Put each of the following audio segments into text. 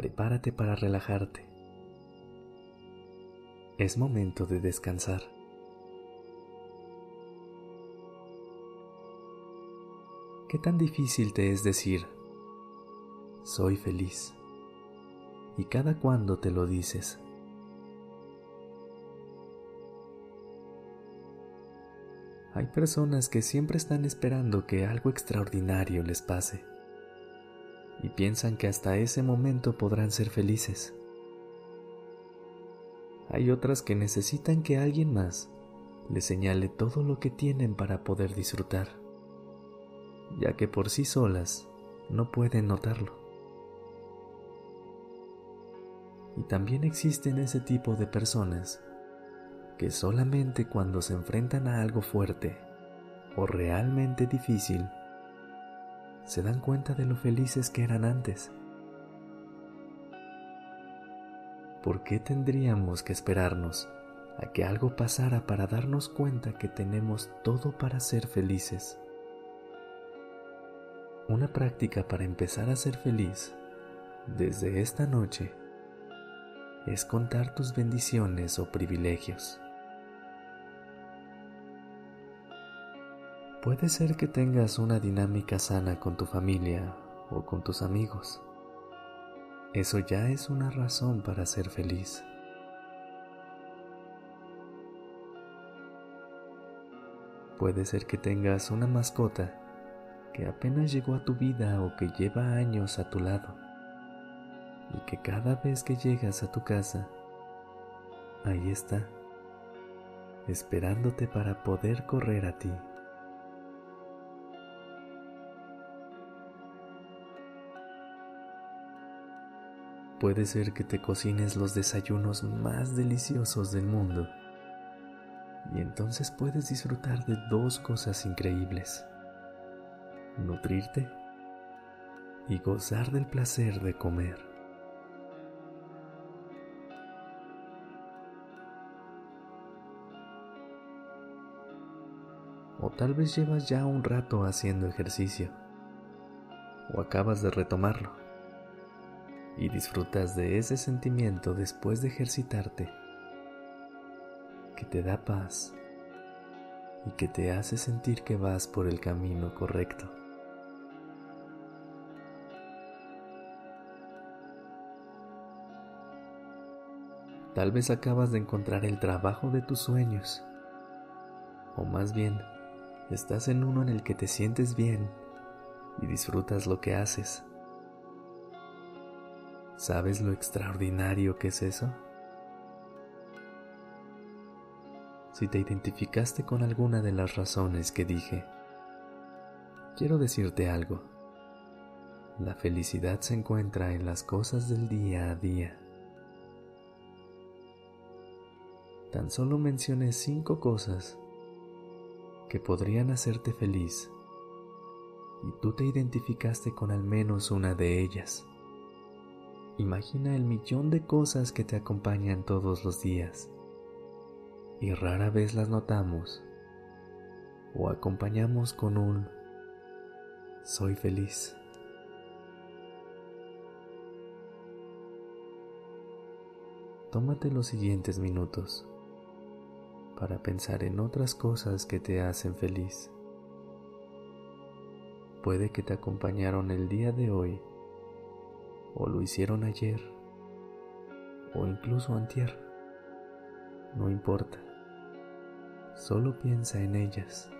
Prepárate para relajarte. Es momento de descansar. ¿Qué tan difícil te es decir, soy feliz? ¿Y cada cuándo te lo dices? Hay personas que siempre están esperando que algo extraordinario les pase y piensan que hasta ese momento podrán ser felices. Hay otras que necesitan que alguien más les señale todo lo que tienen para poder disfrutar ya que por sí solas no pueden notarlo. Y también existen ese tipo de personas que solamente cuando se enfrentan a algo fuerte o realmente difícil, se dan cuenta de lo felices que eran antes. ¿Por qué tendríamos que esperarnos a que algo pasara para darnos cuenta que tenemos todo para ser felices? Una práctica para empezar a ser feliz desde esta noche es contar tus bendiciones o privilegios. Puede ser que tengas una dinámica sana con tu familia o con tus amigos. Eso ya es una razón para ser feliz. Puede ser que tengas una mascota que apenas llegó a tu vida o que lleva años a tu lado y que cada vez que llegas a tu casa, ahí está, esperándote para poder correr a ti. Puede ser que te cocines los desayunos más deliciosos del mundo. Y entonces puedes disfrutar de dos cosas increíbles. Nutrirte y gozar del placer de comer. O tal vez llevas ya un rato haciendo ejercicio o acabas de retomarlo y disfrutas de ese sentimiento después de ejercitarte que te da paz y que te hace sentir que vas por el camino correcto. Tal vez acabas de encontrar el trabajo de tus sueños. O más bien, estás en uno en el que te sientes bien y disfrutas lo que haces. ¿Sabes lo extraordinario que es eso? Si te identificaste con alguna de las razones que dije, quiero decirte algo. La felicidad se encuentra en las cosas del día a día. tan solo mencioné cinco cosas que podrían hacerte feliz y tú te identificaste con al menos una de ellas. Imagina el millón de cosas que te acompañan todos los días y rara vez las notamos o acompañamos con un soy feliz. Tómate los siguientes minutos para pensar en otras cosas que te hacen feliz. Puede que te acompañaron el día de hoy, o lo hicieron ayer, o incluso antier. No importa, solo piensa en ellas.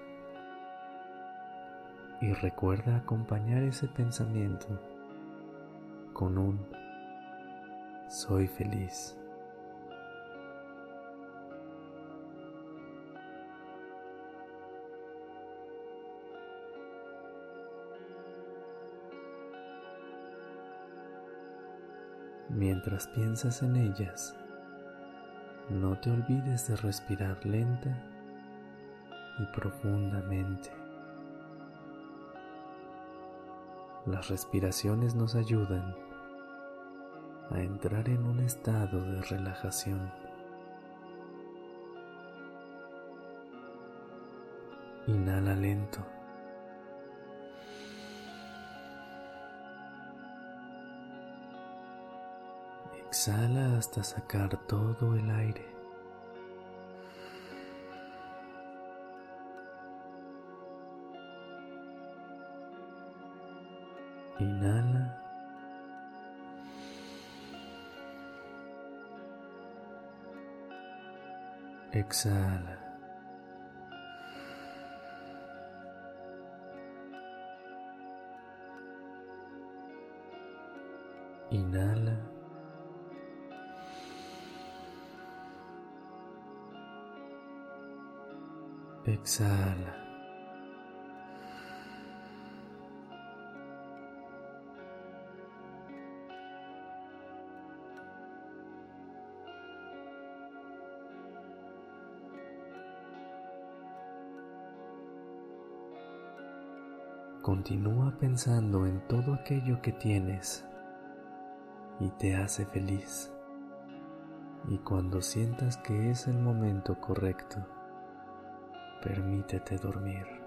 Y recuerda acompañar ese pensamiento con un soy feliz. Mientras piensas en ellas, no te olvides de respirar lenta y profundamente. Las respiraciones nos ayudan a entrar en un estado de relajación. Inhala lento. Exhala hasta sacar todo el aire. Inhala. Exhala. Inhala. Exhala. Continúa pensando en todo aquello que tienes y te hace feliz. Y cuando sientas que es el momento correcto, permítete dormir.